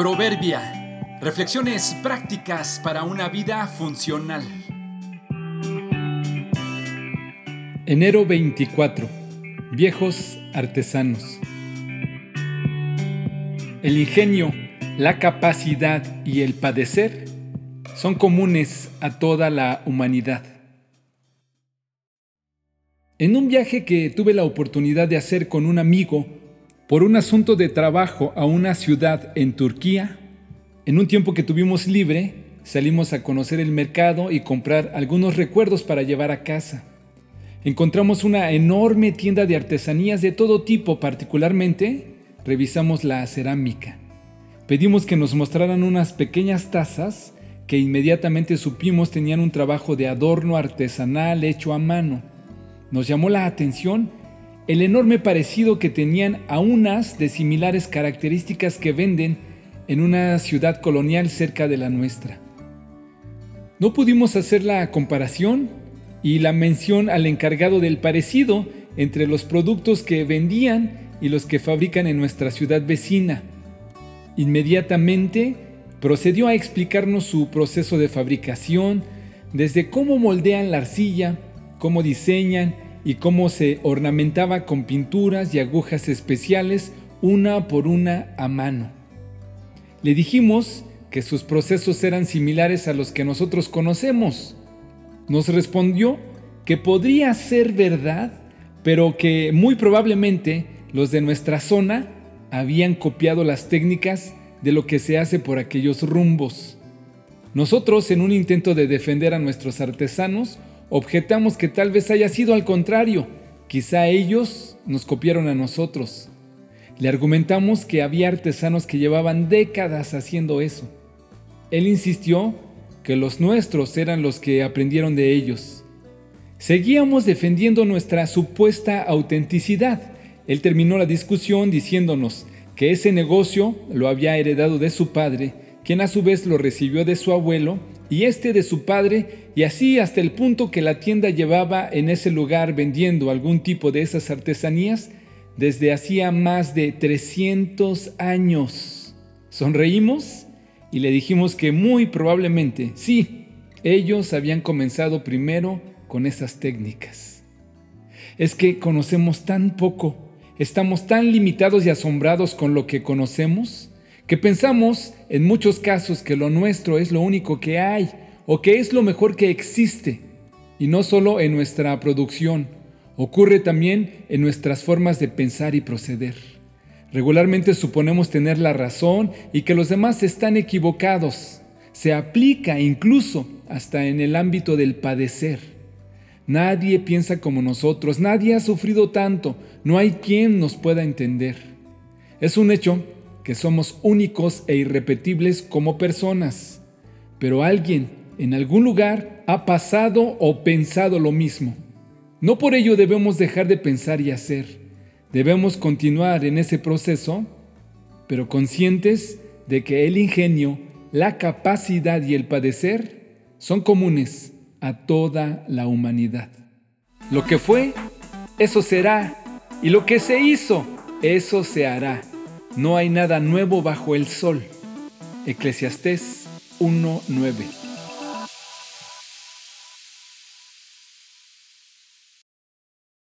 Proverbia. Reflexiones prácticas para una vida funcional. Enero 24. Viejos artesanos. El ingenio, la capacidad y el padecer son comunes a toda la humanidad. En un viaje que tuve la oportunidad de hacer con un amigo por un asunto de trabajo a una ciudad en Turquía, en un tiempo que tuvimos libre, salimos a conocer el mercado y comprar algunos recuerdos para llevar a casa. Encontramos una enorme tienda de artesanías de todo tipo, particularmente revisamos la cerámica. Pedimos que nos mostraran unas pequeñas tazas que inmediatamente supimos tenían un trabajo de adorno artesanal hecho a mano. Nos llamó la atención el enorme parecido que tenían a unas de similares características que venden en una ciudad colonial cerca de la nuestra. No pudimos hacer la comparación y la mención al encargado del parecido entre los productos que vendían y los que fabrican en nuestra ciudad vecina. Inmediatamente procedió a explicarnos su proceso de fabricación, desde cómo moldean la arcilla, cómo diseñan y cómo se ornamentaba con pinturas y agujas especiales una por una a mano. Le dijimos que sus procesos eran similares a los que nosotros conocemos. Nos respondió que podría ser verdad, pero que muy probablemente los de nuestra zona habían copiado las técnicas de lo que se hace por aquellos rumbos. Nosotros, en un intento de defender a nuestros artesanos, Objetamos que tal vez haya sido al contrario, quizá ellos nos copiaron a nosotros. Le argumentamos que había artesanos que llevaban décadas haciendo eso. Él insistió que los nuestros eran los que aprendieron de ellos. Seguíamos defendiendo nuestra supuesta autenticidad. Él terminó la discusión diciéndonos que ese negocio lo había heredado de su padre, quien a su vez lo recibió de su abuelo y este de su padre, y así hasta el punto que la tienda llevaba en ese lugar vendiendo algún tipo de esas artesanías desde hacía más de 300 años. Sonreímos y le dijimos que muy probablemente, sí, ellos habían comenzado primero con esas técnicas. Es que conocemos tan poco, estamos tan limitados y asombrados con lo que conocemos, que pensamos en muchos casos que lo nuestro es lo único que hay o que es lo mejor que existe, y no solo en nuestra producción, ocurre también en nuestras formas de pensar y proceder. Regularmente suponemos tener la razón y que los demás están equivocados. Se aplica incluso hasta en el ámbito del padecer. Nadie piensa como nosotros, nadie ha sufrido tanto, no hay quien nos pueda entender. Es un hecho que somos únicos e irrepetibles como personas, pero alguien en algún lugar ha pasado o pensado lo mismo. No por ello debemos dejar de pensar y hacer, debemos continuar en ese proceso, pero conscientes de que el ingenio, la capacidad y el padecer son comunes a toda la humanidad. Lo que fue, eso será, y lo que se hizo, eso se hará. No hay nada nuevo bajo el sol. Eclesiastés 1.9